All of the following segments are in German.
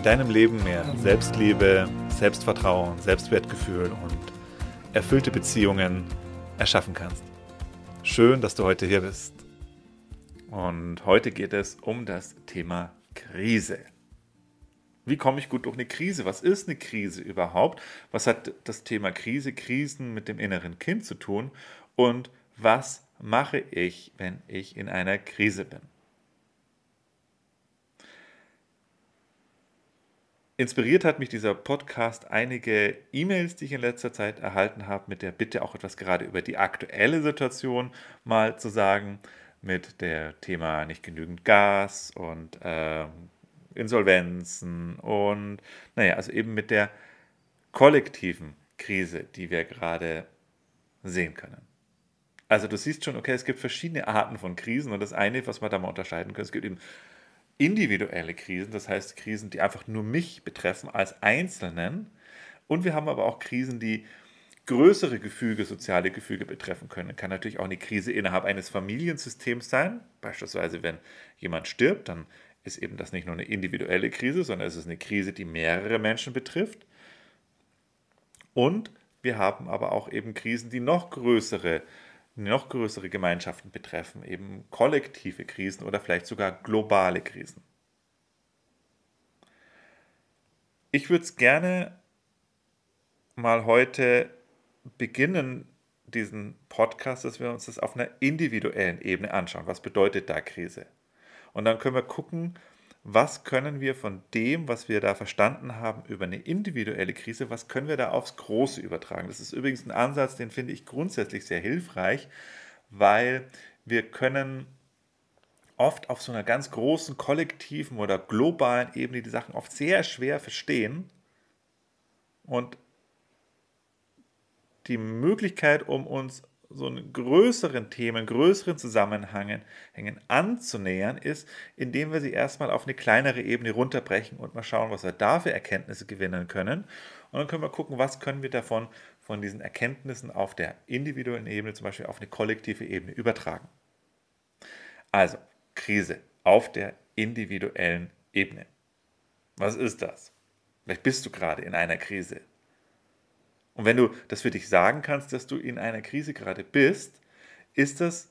in deinem Leben mehr Selbstliebe, Selbstvertrauen, Selbstwertgefühl und erfüllte Beziehungen erschaffen kannst. Schön, dass du heute hier bist. Und heute geht es um das Thema Krise. Wie komme ich gut durch eine Krise? Was ist eine Krise überhaupt? Was hat das Thema Krise, Krisen mit dem inneren Kind zu tun? Und was mache ich, wenn ich in einer Krise bin? Inspiriert hat mich dieser Podcast einige E-Mails, die ich in letzter Zeit erhalten habe, mit der Bitte auch etwas gerade über die aktuelle Situation mal zu sagen, mit der Thema nicht genügend Gas und äh, Insolvenzen und naja, also eben mit der kollektiven Krise, die wir gerade sehen können. Also du siehst schon, okay, es gibt verschiedene Arten von Krisen und das eine, was wir da mal unterscheiden können, es gibt eben individuelle Krisen, das heißt Krisen, die einfach nur mich betreffen als Einzelnen. Und wir haben aber auch Krisen, die größere Gefüge, soziale Gefüge betreffen können. Kann natürlich auch eine Krise innerhalb eines Familiensystems sein. Beispielsweise, wenn jemand stirbt, dann ist eben das nicht nur eine individuelle Krise, sondern es ist eine Krise, die mehrere Menschen betrifft. Und wir haben aber auch eben Krisen, die noch größere noch größere Gemeinschaften betreffen, eben kollektive Krisen oder vielleicht sogar globale Krisen. Ich würde es gerne mal heute beginnen, diesen Podcast, dass wir uns das auf einer individuellen Ebene anschauen. Was bedeutet da Krise? Und dann können wir gucken, was können wir von dem, was wir da verstanden haben über eine individuelle Krise, was können wir da aufs Große übertragen. Das ist übrigens ein Ansatz, den finde ich grundsätzlich sehr hilfreich, weil wir können oft auf so einer ganz großen kollektiven oder globalen Ebene die Sachen oft sehr schwer verstehen und die Möglichkeit, um uns so einen größeren Themen, größeren Zusammenhängen anzunähern, ist, indem wir sie erstmal auf eine kleinere Ebene runterbrechen und mal schauen, was wir da für Erkenntnisse gewinnen können. Und dann können wir gucken, was können wir davon, von diesen Erkenntnissen auf der individuellen Ebene, zum Beispiel auf eine kollektive Ebene übertragen. Also, Krise auf der individuellen Ebene. Was ist das? Vielleicht bist du gerade in einer Krise. Und wenn du das für dich sagen kannst, dass du in einer Krise gerade bist, ist das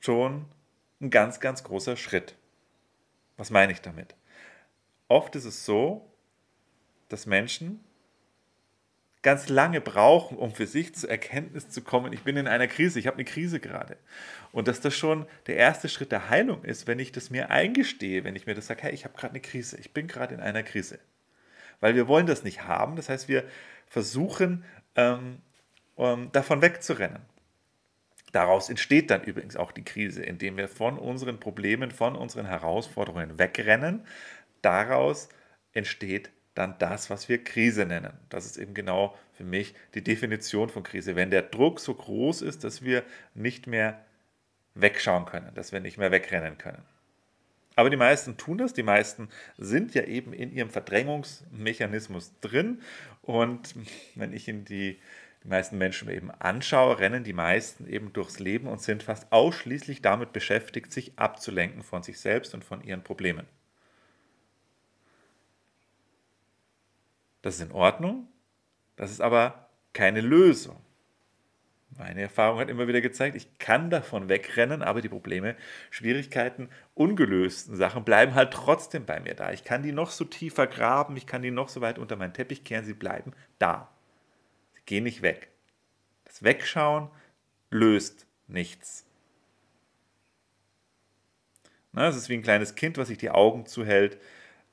schon ein ganz, ganz großer Schritt. Was meine ich damit? Oft ist es so, dass Menschen ganz lange brauchen, um für sich zur Erkenntnis zu kommen, ich bin in einer Krise, ich habe eine Krise gerade. Und dass das schon der erste Schritt der Heilung ist, wenn ich das mir eingestehe, wenn ich mir das sage, hey, ich habe gerade eine Krise, ich bin gerade in einer Krise. Weil wir wollen das nicht haben, das heißt, wir versuchen, ähm, um, davon wegzurennen. Daraus entsteht dann übrigens auch die Krise, indem wir von unseren Problemen, von unseren Herausforderungen wegrennen. Daraus entsteht dann das, was wir Krise nennen. Das ist eben genau für mich die Definition von Krise. Wenn der Druck so groß ist, dass wir nicht mehr wegschauen können, dass wir nicht mehr wegrennen können. Aber die meisten tun das, die meisten sind ja eben in ihrem Verdrängungsmechanismus drin. Und wenn ich in die, die meisten Menschen eben anschaue, rennen die meisten eben durchs Leben und sind fast ausschließlich damit beschäftigt, sich abzulenken von sich selbst und von ihren Problemen. Das ist in Ordnung, das ist aber keine Lösung. Meine Erfahrung hat immer wieder gezeigt, ich kann davon wegrennen, aber die Probleme, Schwierigkeiten, ungelösten Sachen bleiben halt trotzdem bei mir da. Ich kann die noch so tief vergraben, ich kann die noch so weit unter meinen Teppich kehren, sie bleiben da. Sie gehen nicht weg. Das Wegschauen löst nichts. es ist wie ein kleines Kind, was sich die Augen zuhält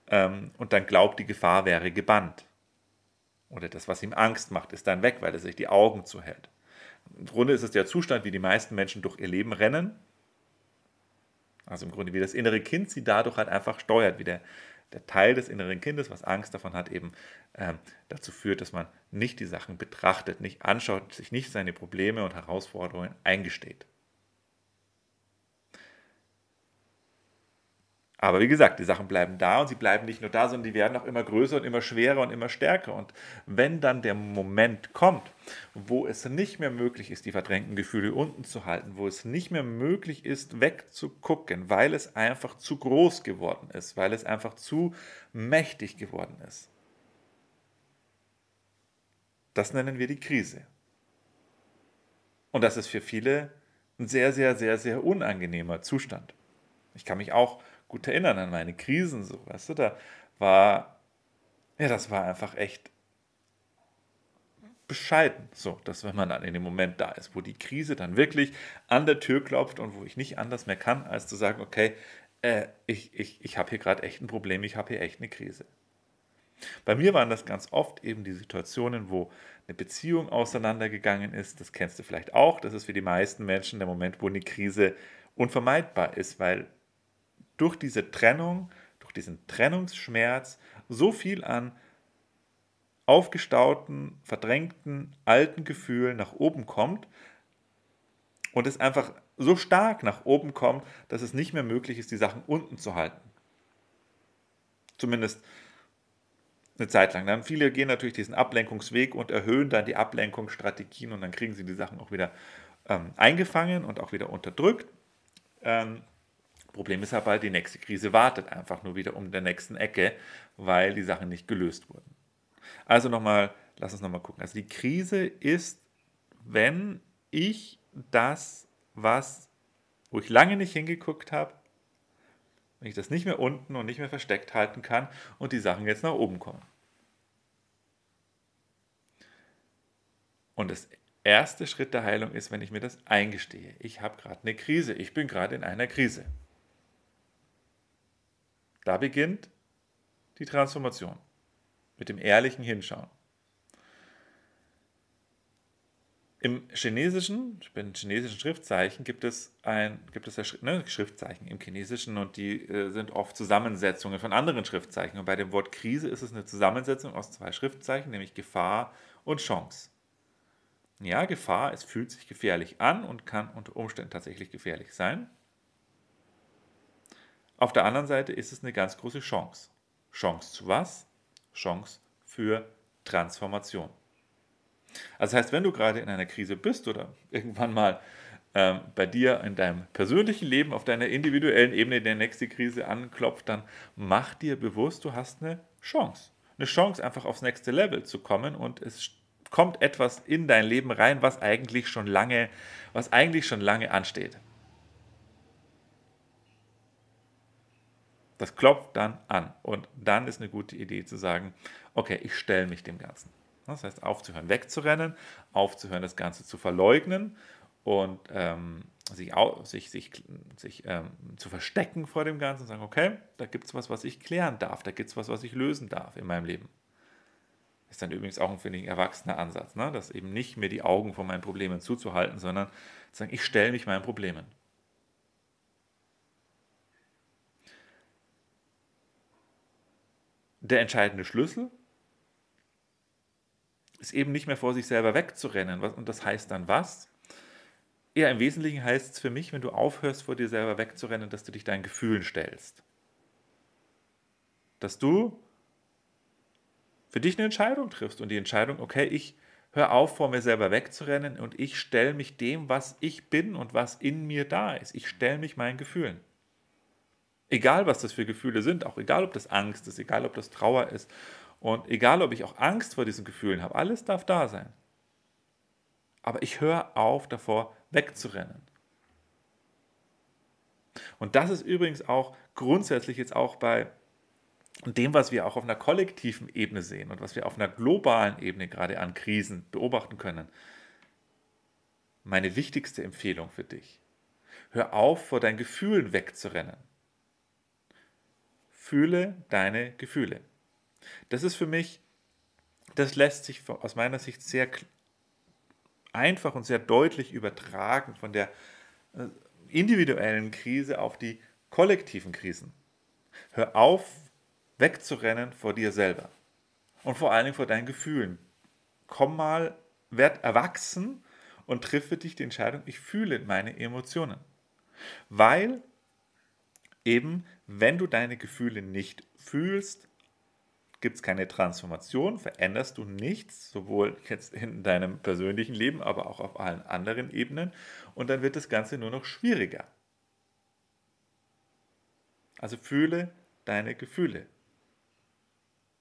ähm, und dann glaubt, die Gefahr wäre gebannt. Oder das, was ihm Angst macht, ist dann weg, weil er sich die Augen zuhält. Im Grunde ist es der Zustand, wie die meisten Menschen durch ihr Leben rennen. Also im Grunde wie das innere Kind sie dadurch halt einfach steuert, wie der der Teil des inneren Kindes, was Angst davon hat, eben ähm, dazu führt, dass man nicht die Sachen betrachtet, nicht anschaut, sich nicht seine Probleme und Herausforderungen eingesteht. Aber wie gesagt, die Sachen bleiben da und sie bleiben nicht nur da, sondern die werden auch immer größer und immer schwerer und immer stärker. Und wenn dann der Moment kommt, wo es nicht mehr möglich ist, die verdrängten Gefühle unten zu halten, wo es nicht mehr möglich ist, wegzugucken, weil es einfach zu groß geworden ist, weil es einfach zu mächtig geworden ist. Das nennen wir die Krise. Und das ist für viele ein sehr, sehr, sehr, sehr unangenehmer Zustand. Ich kann mich auch gut erinnern an meine Krisen, so, weißt du, da war, ja, das war einfach echt bescheiden, so, dass wenn man dann in dem Moment da ist, wo die Krise dann wirklich an der Tür klopft und wo ich nicht anders mehr kann, als zu sagen, okay, äh, ich, ich, ich habe hier gerade echt ein Problem, ich habe hier echt eine Krise. Bei mir waren das ganz oft eben die Situationen, wo eine Beziehung auseinandergegangen ist. Das kennst du vielleicht auch. Das ist für die meisten Menschen der Moment, wo eine Krise unvermeidbar ist, weil durch diese Trennung, durch diesen Trennungsschmerz so viel an aufgestauten, verdrängten, alten Gefühlen nach oben kommt und es einfach so stark nach oben kommt, dass es nicht mehr möglich ist, die Sachen unten zu halten. Zumindest eine Zeit lang. Dann viele gehen natürlich diesen Ablenkungsweg und erhöhen dann die Ablenkungsstrategien und dann kriegen sie die Sachen auch wieder ähm, eingefangen und auch wieder unterdrückt. Ähm, Problem ist aber, die nächste Krise wartet einfach nur wieder um der nächsten Ecke, weil die Sachen nicht gelöst wurden. Also nochmal, lass uns nochmal gucken. Also die Krise ist, wenn ich das, was, wo ich lange nicht hingeguckt habe, wenn ich das nicht mehr unten und nicht mehr versteckt halten kann und die Sachen jetzt nach oben kommen. Und das erste Schritt der Heilung ist, wenn ich mir das eingestehe. Ich habe gerade eine Krise, ich bin gerade in einer Krise. Da beginnt die Transformation mit dem ehrlichen Hinschauen. Im chinesischen, in chinesischen Schriftzeichen gibt es ein gibt es ja, ne, Schriftzeichen im Chinesischen und die äh, sind oft Zusammensetzungen von anderen Schriftzeichen. Und bei dem Wort Krise ist es eine Zusammensetzung aus zwei Schriftzeichen, nämlich Gefahr und Chance. Ja, Gefahr, es fühlt sich gefährlich an und kann unter Umständen tatsächlich gefährlich sein. Auf der anderen Seite ist es eine ganz große Chance. Chance zu was? Chance für Transformation. Also das heißt, wenn du gerade in einer Krise bist oder irgendwann mal ähm, bei dir in deinem persönlichen Leben auf deiner individuellen Ebene der nächste Krise anklopft, dann mach dir bewusst, du hast eine Chance. Eine Chance, einfach aufs nächste Level zu kommen und es kommt etwas in dein Leben rein, was eigentlich schon lange, was eigentlich schon lange ansteht. Das klopft dann an. Und dann ist eine gute Idee zu sagen, okay, ich stelle mich dem Ganzen. Das heißt, aufzuhören, wegzurennen, aufzuhören, das Ganze zu verleugnen und ähm, sich, sich, sich, sich ähm, zu verstecken vor dem Ganzen und sagen, okay, da gibt es was, was ich klären darf, da gibt es was, was ich lösen darf in meinem Leben. Ist dann übrigens auch ein, finde ich, erwachsener Ansatz, ne? das eben nicht mir die Augen vor meinen Problemen zuzuhalten, sondern zu sagen, ich stelle mich meinen Problemen. Der entscheidende Schlüssel ist eben nicht mehr vor sich selber wegzurennen. Und das heißt dann was? Ja, im Wesentlichen heißt es für mich, wenn du aufhörst, vor dir selber wegzurennen, dass du dich deinen Gefühlen stellst. Dass du für dich eine Entscheidung triffst und die Entscheidung, okay, ich höre auf, vor mir selber wegzurennen und ich stelle mich dem, was ich bin und was in mir da ist. Ich stelle mich meinen Gefühlen. Egal, was das für Gefühle sind, auch egal, ob das Angst ist, egal, ob das Trauer ist und egal, ob ich auch Angst vor diesen Gefühlen habe, alles darf da sein. Aber ich höre auf davor, wegzurennen. Und das ist übrigens auch grundsätzlich jetzt auch bei dem, was wir auch auf einer kollektiven Ebene sehen und was wir auf einer globalen Ebene gerade an Krisen beobachten können. Meine wichtigste Empfehlung für dich. Hör auf, vor deinen Gefühlen wegzurennen. Fühle deine Gefühle. Das ist für mich, das lässt sich aus meiner Sicht sehr einfach und sehr deutlich übertragen von der äh, individuellen Krise auf die kollektiven Krisen. Hör auf, wegzurennen vor dir selber und vor allen Dingen vor deinen Gefühlen. Komm mal, werd erwachsen und triff für dich die Entscheidung, ich fühle meine Emotionen. Weil eben, wenn du deine Gefühle nicht fühlst, gibt es keine Transformation, veränderst du nichts, sowohl jetzt in deinem persönlichen Leben, aber auch auf allen anderen Ebenen. Und dann wird das Ganze nur noch schwieriger. Also fühle deine Gefühle.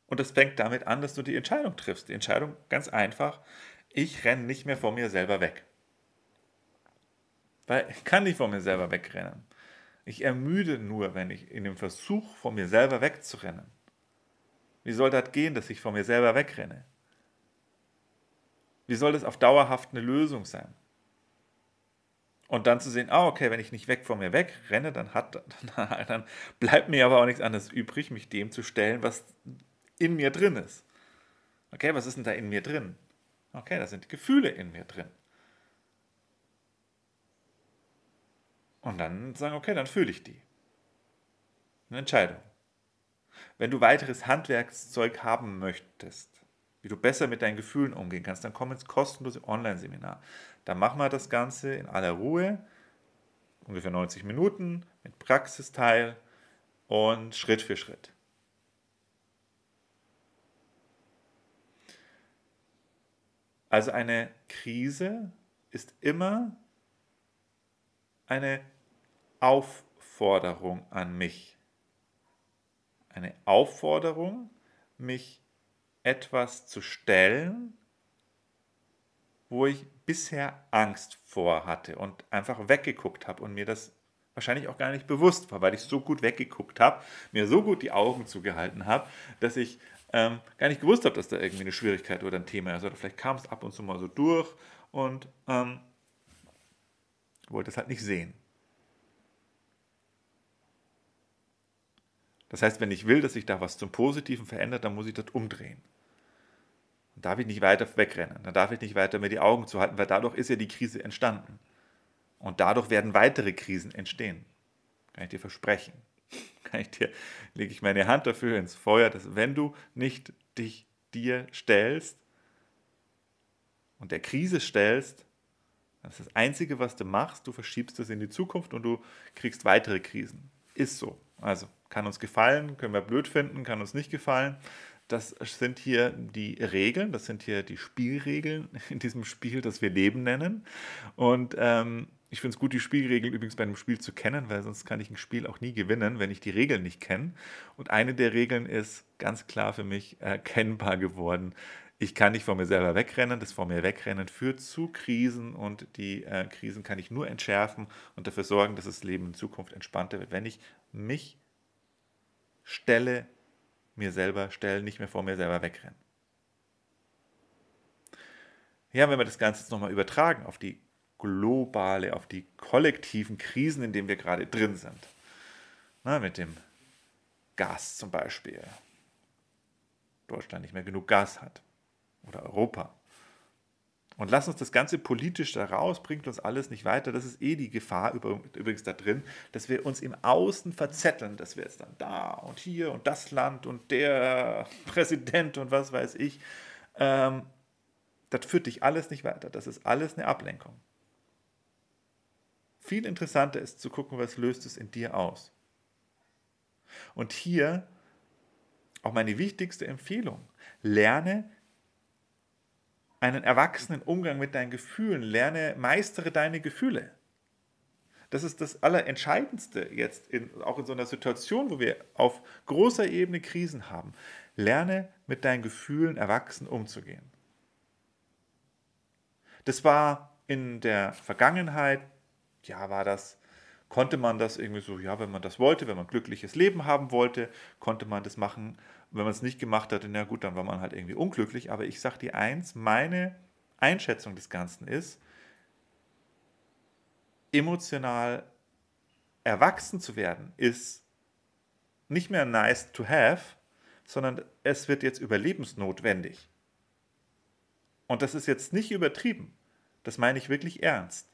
Und das fängt damit an, dass du die Entscheidung triffst. Die Entscheidung ganz einfach, ich renne nicht mehr vor mir selber weg. Weil ich kann nicht vor mir selber wegrennen. Ich ermüde nur, wenn ich in dem Versuch, vor mir selber wegzurennen. Wie soll das gehen, dass ich vor mir selber wegrenne? Wie soll das auf dauerhaft eine Lösung sein? Und dann zu sehen, ah, okay, wenn ich nicht weg von mir wegrenne, dann, hat, dann, dann bleibt mir aber auch nichts anderes übrig, mich dem zu stellen, was in mir drin ist. Okay, was ist denn da in mir drin? Okay, da sind Gefühle in mir drin. Und dann sagen, okay, dann fühle ich die. Eine Entscheidung. Wenn du weiteres Handwerkszeug haben möchtest, wie du besser mit deinen Gefühlen umgehen kannst, dann komm ins kostenlose Online-Seminar. Da machen wir das Ganze in aller Ruhe, ungefähr 90 Minuten, mit Praxisteil und Schritt für Schritt. Also eine Krise ist immer eine Aufforderung an mich. Eine Aufforderung, mich etwas zu stellen, wo ich bisher Angst vor hatte und einfach weggeguckt habe und mir das wahrscheinlich auch gar nicht bewusst war, weil ich so gut weggeguckt habe, mir so gut die Augen zugehalten habe, dass ich ähm, gar nicht gewusst habe, dass da irgendwie eine Schwierigkeit oder ein Thema ist. Oder vielleicht kam es ab und zu mal so durch und ähm, wollte es halt nicht sehen. Das heißt, wenn ich will, dass sich da was zum Positiven verändert, dann muss ich das umdrehen. Dann darf ich nicht weiter wegrennen, dann darf ich nicht weiter mir die Augen zuhalten, weil dadurch ist ja die Krise entstanden. Und dadurch werden weitere Krisen entstehen. Kann ich dir versprechen kann ich dir, lege ich meine Hand dafür ins Feuer, dass wenn du nicht dich dir stellst und der Krise stellst, das ist das Einzige, was du machst, du verschiebst es in die Zukunft und du kriegst weitere Krisen. Ist so. Also kann uns gefallen, können wir blöd finden, kann uns nicht gefallen. Das sind hier die Regeln, das sind hier die Spielregeln in diesem Spiel, das wir Leben nennen. Und ähm, ich finde es gut, die Spielregeln übrigens bei einem Spiel zu kennen, weil sonst kann ich ein Spiel auch nie gewinnen, wenn ich die Regeln nicht kenne. Und eine der Regeln ist ganz klar für mich erkennbar geworden. Ich kann nicht vor mir selber wegrennen. Das vor mir wegrennen führt zu Krisen und die äh, Krisen kann ich nur entschärfen und dafür sorgen, dass das Leben in Zukunft entspannter wird, wenn ich mich stelle, mir selber stelle, nicht mehr vor mir selber wegrenne. Ja, wenn wir das Ganze jetzt nochmal übertragen auf die globale, auf die kollektiven Krisen, in denen wir gerade drin sind. Na, mit dem Gas zum Beispiel. Deutschland nicht mehr genug Gas hat. Oder Europa. Und lass uns das Ganze politisch da raus, bringt uns alles nicht weiter. Das ist eh die Gefahr übrigens da drin, dass wir uns im Außen verzetteln, dass wir jetzt dann da und hier und das Land und der Präsident und was weiß ich. Ähm, das führt dich alles nicht weiter. Das ist alles eine Ablenkung. Viel interessanter ist zu gucken, was löst es in dir aus. Und hier auch meine wichtigste Empfehlung. Lerne einen erwachsenen Umgang mit deinen Gefühlen. Lerne, meistere deine Gefühle. Das ist das Allerentscheidendste jetzt, in, auch in so einer Situation, wo wir auf großer Ebene Krisen haben. Lerne mit deinen Gefühlen erwachsen umzugehen. Das war in der Vergangenheit ja, war das, konnte man das irgendwie so, ja, wenn man das wollte, wenn man ein glückliches Leben haben wollte, konnte man das machen. Wenn man es nicht gemacht hatte, na gut, dann war man halt irgendwie unglücklich. Aber ich sage dir eins, meine Einschätzung des Ganzen ist, emotional erwachsen zu werden, ist nicht mehr nice to have, sondern es wird jetzt überlebensnotwendig. Und das ist jetzt nicht übertrieben. Das meine ich wirklich ernst.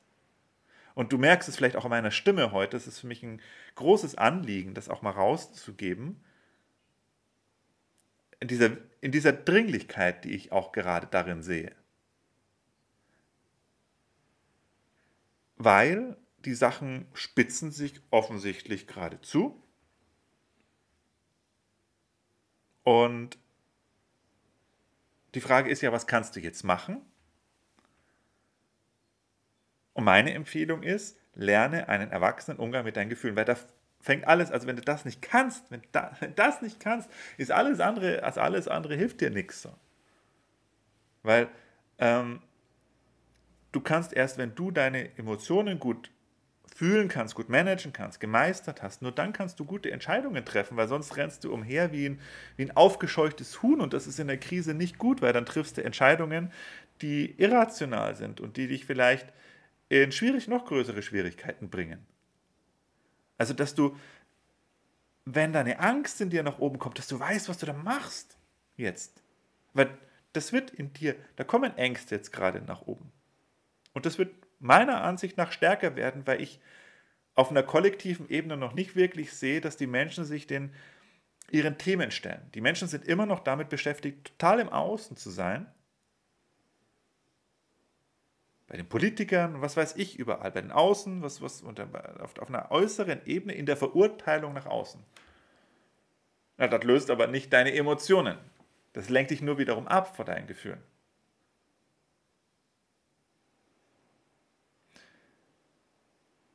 Und du merkst es vielleicht auch in meiner Stimme heute, es ist für mich ein großes Anliegen, das auch mal rauszugeben, in dieser, in dieser Dringlichkeit, die ich auch gerade darin sehe. Weil die Sachen spitzen sich offensichtlich gerade zu. Und die Frage ist ja, was kannst du jetzt machen? Und meine Empfehlung ist, lerne einen erwachsenen Umgang mit deinen Gefühlen, weil da fängt alles, also wenn du das nicht kannst, wenn, da, wenn das nicht kannst, ist alles andere, als alles andere hilft dir nichts. Weil ähm, du kannst erst, wenn du deine Emotionen gut fühlen kannst, gut managen kannst, gemeistert hast, nur dann kannst du gute Entscheidungen treffen, weil sonst rennst du umher wie ein, wie ein aufgescheuchtes Huhn und das ist in der Krise nicht gut, weil dann triffst du Entscheidungen, die irrational sind und die dich vielleicht in schwierig noch größere Schwierigkeiten bringen. Also, dass du, wenn deine Angst in dir nach oben kommt, dass du weißt, was du da machst jetzt. Weil das wird in dir, da kommen Ängste jetzt gerade nach oben. Und das wird meiner Ansicht nach stärker werden, weil ich auf einer kollektiven Ebene noch nicht wirklich sehe, dass die Menschen sich den ihren Themen stellen. Die Menschen sind immer noch damit beschäftigt, total im Außen zu sein bei den Politikern, was weiß ich überall, bei den Außen, was, was auf, auf einer äußeren Ebene in der Verurteilung nach außen. Ja, das löst aber nicht deine Emotionen. Das lenkt dich nur wiederum ab von deinen Gefühlen.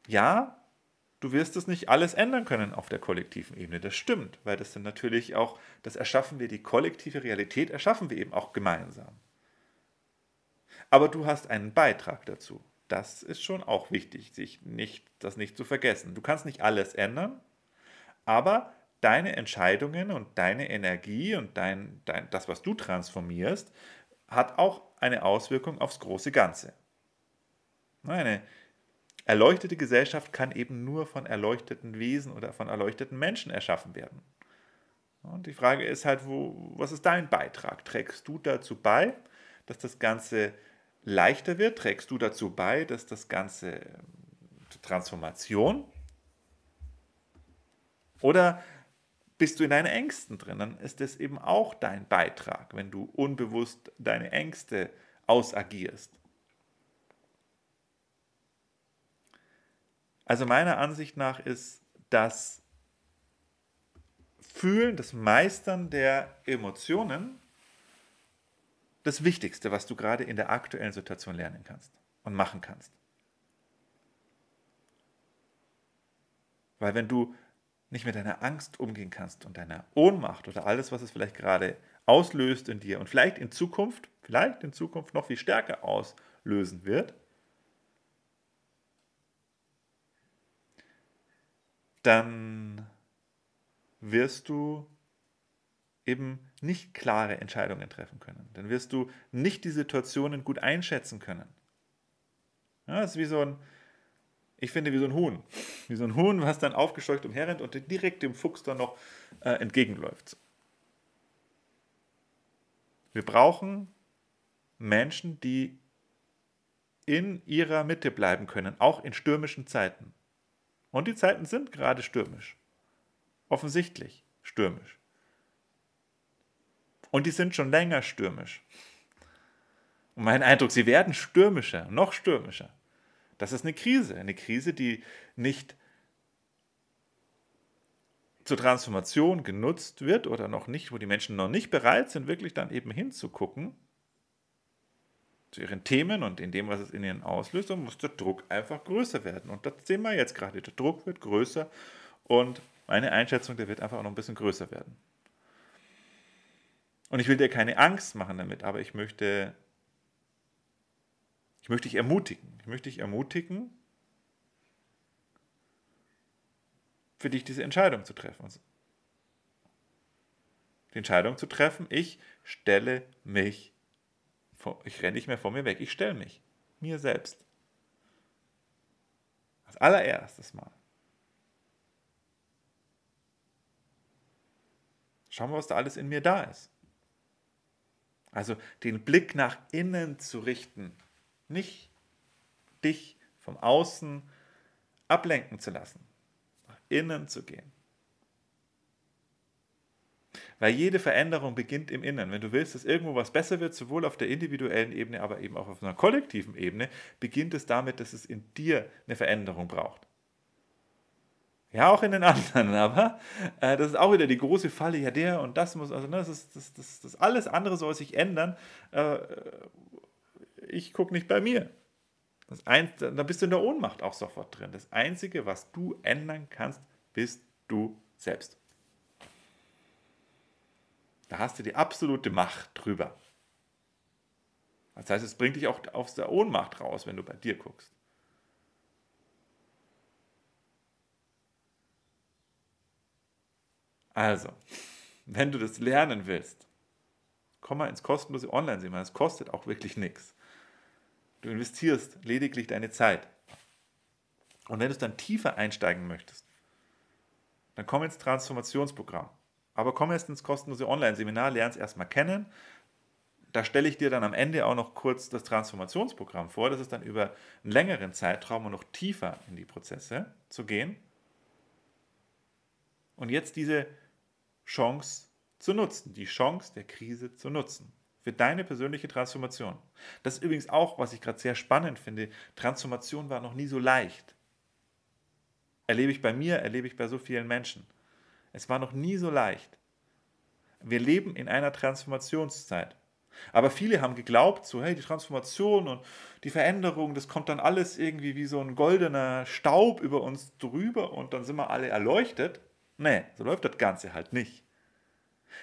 Ja, du wirst es nicht alles ändern können auf der kollektiven Ebene. Das stimmt, weil das sind natürlich auch, das erschaffen wir, die kollektive Realität erschaffen wir eben auch gemeinsam aber du hast einen Beitrag dazu. Das ist schon auch wichtig, sich nicht, das nicht zu vergessen. Du kannst nicht alles ändern, aber deine Entscheidungen und deine Energie und dein, dein, das, was du transformierst, hat auch eine Auswirkung aufs große Ganze. Eine erleuchtete Gesellschaft kann eben nur von erleuchteten Wesen oder von erleuchteten Menschen erschaffen werden. Und die Frage ist halt, wo, was ist dein Beitrag? Trägst du dazu bei, dass das Ganze leichter wird, trägst du dazu bei, dass das Ganze ähm, Transformation oder bist du in deinen Ängsten drin, dann ist das eben auch dein Beitrag, wenn du unbewusst deine Ängste ausagierst. Also meiner Ansicht nach ist das Fühlen, das Meistern der Emotionen das Wichtigste, was du gerade in der aktuellen Situation lernen kannst und machen kannst. Weil wenn du nicht mit deiner Angst umgehen kannst und deiner Ohnmacht oder alles, was es vielleicht gerade auslöst in dir und vielleicht in Zukunft, vielleicht in Zukunft noch viel stärker auslösen wird, dann wirst du eben nicht klare Entscheidungen treffen können. Dann wirst du nicht die Situationen gut einschätzen können. Ja, das ist wie so ein, ich finde, wie so ein Huhn. Wie so ein Huhn, was dann aufgescheucht umherrennt und direkt dem Fuchs dann noch äh, entgegenläuft. Wir brauchen Menschen, die in ihrer Mitte bleiben können, auch in stürmischen Zeiten. Und die Zeiten sind gerade stürmisch. Offensichtlich stürmisch. Und die sind schon länger stürmisch. Und mein Eindruck, sie werden stürmischer, noch stürmischer. Das ist eine Krise, eine Krise, die nicht zur Transformation genutzt wird oder noch nicht, wo die Menschen noch nicht bereit sind, wirklich dann eben hinzugucken zu ihren Themen und in dem, was es in ihnen auslöst, dann muss der Druck einfach größer werden. Und das sehen wir jetzt gerade. Der Druck wird größer und meine Einschätzung, der wird einfach auch noch ein bisschen größer werden. Und ich will dir keine Angst machen damit, aber ich möchte, ich möchte dich ermutigen. Ich möchte dich ermutigen, für dich diese Entscheidung zu treffen. Die Entscheidung zu treffen, ich stelle mich, vor, ich renne nicht mehr vor mir weg, ich stelle mich, mir selbst. Als allererstes Mal. Schauen wir, was da alles in mir da ist. Also den Blick nach innen zu richten, nicht dich vom Außen ablenken zu lassen, nach innen zu gehen. Weil jede Veränderung beginnt im Inneren. Wenn du willst, dass irgendwo was besser wird, sowohl auf der individuellen Ebene, aber eben auch auf einer kollektiven Ebene, beginnt es damit, dass es in dir eine Veränderung braucht. Ja, auch in den anderen, aber äh, das ist auch wieder die große Falle, ja, der und das muss, also ne, das, ist, das, das, das alles andere soll sich ändern. Äh, ich gucke nicht bei mir. Das ein, da bist du in der Ohnmacht auch sofort drin. Das Einzige, was du ändern kannst, bist du selbst. Da hast du die absolute Macht drüber. Das heißt, es bringt dich auch aus der Ohnmacht raus, wenn du bei dir guckst. Also, wenn du das lernen willst, komm mal ins kostenlose Online-Seminar. Es kostet auch wirklich nichts. Du investierst lediglich deine Zeit. Und wenn du es dann tiefer einsteigen möchtest, dann komm ins Transformationsprogramm. Aber komm erst ins kostenlose Online-Seminar, lern es erstmal kennen. Da stelle ich dir dann am Ende auch noch kurz das Transformationsprogramm vor. Das ist dann über einen längeren Zeitraum und noch tiefer in die Prozesse zu gehen. Und jetzt diese Chance zu nutzen, die Chance der Krise zu nutzen für deine persönliche Transformation. Das ist übrigens auch, was ich gerade sehr spannend finde. Transformation war noch nie so leicht. Erlebe ich bei mir, erlebe ich bei so vielen Menschen. Es war noch nie so leicht. Wir leben in einer Transformationszeit. Aber viele haben geglaubt, so, hey, die Transformation und die Veränderung, das kommt dann alles irgendwie wie so ein goldener Staub über uns drüber und dann sind wir alle erleuchtet. Nee, so läuft das Ganze halt nicht.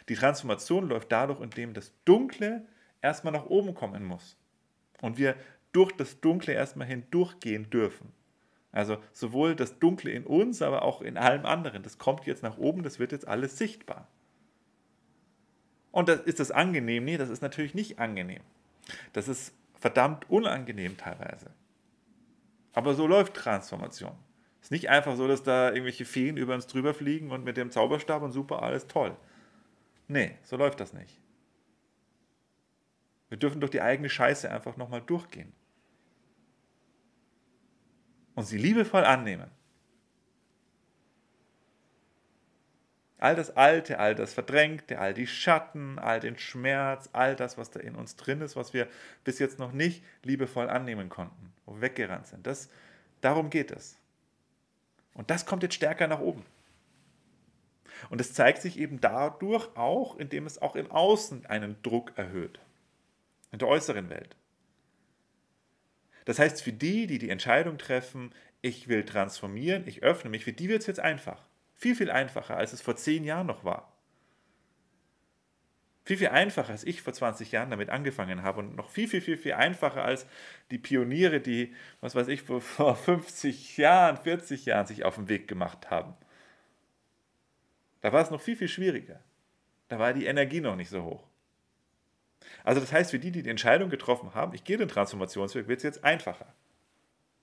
Die Transformation läuft dadurch, indem das Dunkle erstmal nach oben kommen muss. Und wir durch das Dunkle erstmal hindurchgehen dürfen. Also sowohl das Dunkle in uns, aber auch in allem anderen. Das kommt jetzt nach oben, das wird jetzt alles sichtbar. Und das, ist das angenehm? Nee, das ist natürlich nicht angenehm. Das ist verdammt unangenehm teilweise. Aber so läuft Transformation. Es ist nicht einfach so, dass da irgendwelche Feen über uns drüber fliegen und mit dem Zauberstab und super, alles toll. Nee, so läuft das nicht. Wir dürfen durch die eigene Scheiße einfach nochmal durchgehen. Und sie liebevoll annehmen. All das Alte, all das Verdrängte, all die Schatten, all den Schmerz, all das, was da in uns drin ist, was wir bis jetzt noch nicht liebevoll annehmen konnten, wo wir weggerannt sind. Das, darum geht es. Und das kommt jetzt stärker nach oben. Und es zeigt sich eben dadurch auch, indem es auch im Außen einen Druck erhöht. In der äußeren Welt. Das heißt, für die, die die Entscheidung treffen, ich will transformieren, ich öffne mich, für die wird es jetzt einfach. Viel, viel einfacher, als es vor zehn Jahren noch war. Viel, viel einfacher, als ich vor 20 Jahren damit angefangen habe und noch viel, viel, viel, viel einfacher als die Pioniere, die, was weiß ich, vor 50 Jahren, 40 Jahren sich auf den Weg gemacht haben. Da war es noch viel, viel schwieriger. Da war die Energie noch nicht so hoch. Also das heißt, für die, die die Entscheidung getroffen haben, ich gehe den Transformationsweg, wird es jetzt einfacher.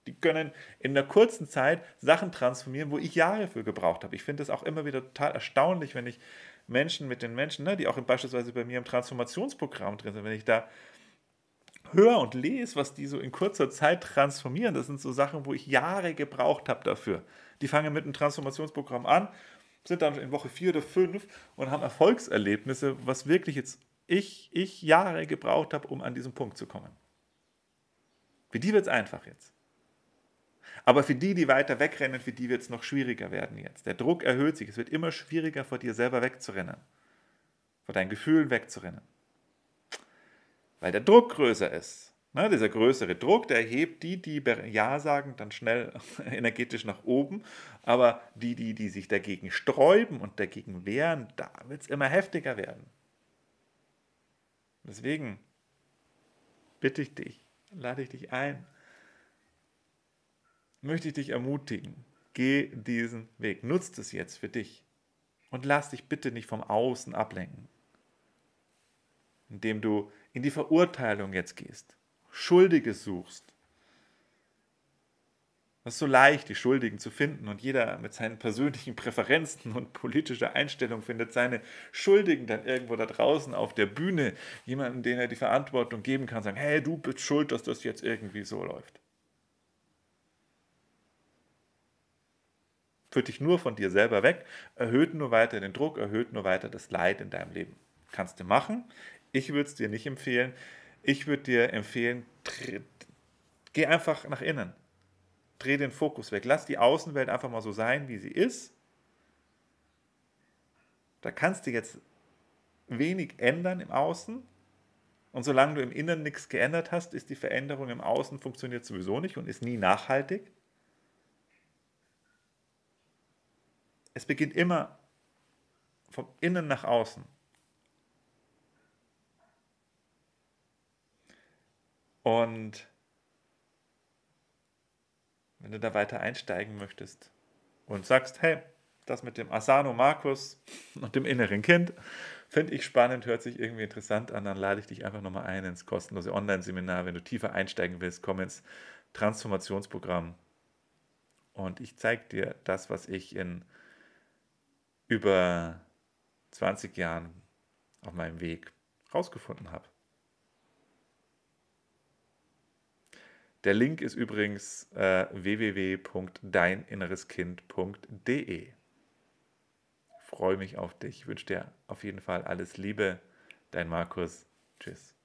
Die können in einer kurzen Zeit Sachen transformieren, wo ich Jahre für gebraucht habe. Ich finde das auch immer wieder total erstaunlich, wenn ich Menschen mit den Menschen, ne, die auch beispielsweise bei mir im Transformationsprogramm drin sind, wenn ich da höre und lese, was die so in kurzer Zeit transformieren. Das sind so Sachen, wo ich Jahre gebraucht habe dafür. Die fangen mit einem Transformationsprogramm an sind dann in Woche vier oder fünf und haben Erfolgserlebnisse, was wirklich jetzt ich, ich Jahre gebraucht habe, um an diesen Punkt zu kommen. Für die wird es einfach jetzt. Aber für die, die weiter wegrennen, für die wird es noch schwieriger werden jetzt. Der Druck erhöht sich. Es wird immer schwieriger, vor dir selber wegzurennen. Vor deinen Gefühlen wegzurennen. Weil der Druck größer ist. Ne, dieser größere Druck, der hebt die, die Ja sagen, dann schnell energetisch nach oben. Aber die, die, die sich dagegen sträuben und dagegen wehren, da wird es immer heftiger werden. Deswegen bitte ich dich, lade ich dich ein, möchte ich dich ermutigen, geh diesen Weg, nutzt es jetzt für dich und lass dich bitte nicht vom Außen ablenken, indem du in die Verurteilung jetzt gehst Schuldige suchst. Es ist so leicht, die Schuldigen zu finden und jeder mit seinen persönlichen Präferenzen und politischer Einstellung findet seine Schuldigen dann irgendwo da draußen auf der Bühne, jemanden, den er die Verantwortung geben kann, sagen, hey, du bist schuld, dass das jetzt irgendwie so läuft. Führt dich nur von dir selber weg, erhöht nur weiter den Druck, erhöht nur weiter das Leid in deinem Leben. Kannst du machen. Ich würde es dir nicht empfehlen. Ich würde dir empfehlen, geh einfach nach innen. Dreh den Fokus weg. Lass die Außenwelt einfach mal so sein, wie sie ist. Da kannst du jetzt wenig ändern im Außen. Und solange du im Inneren nichts geändert hast, ist die Veränderung im Außen funktioniert sowieso nicht und ist nie nachhaltig. Es beginnt immer vom Innen nach außen. Und wenn du da weiter einsteigen möchtest und sagst, hey, das mit dem Asano Markus und dem inneren Kind finde ich spannend, hört sich irgendwie interessant an, dann lade ich dich einfach nochmal ein ins kostenlose Online-Seminar. Wenn du tiefer einsteigen willst, komm ins Transformationsprogramm und ich zeige dir das, was ich in über 20 Jahren auf meinem Weg rausgefunden habe. Der Link ist übrigens äh, www.deininnereskind.de. Freue mich auf dich, wünsche dir auf jeden Fall alles Liebe. Dein Markus. Tschüss.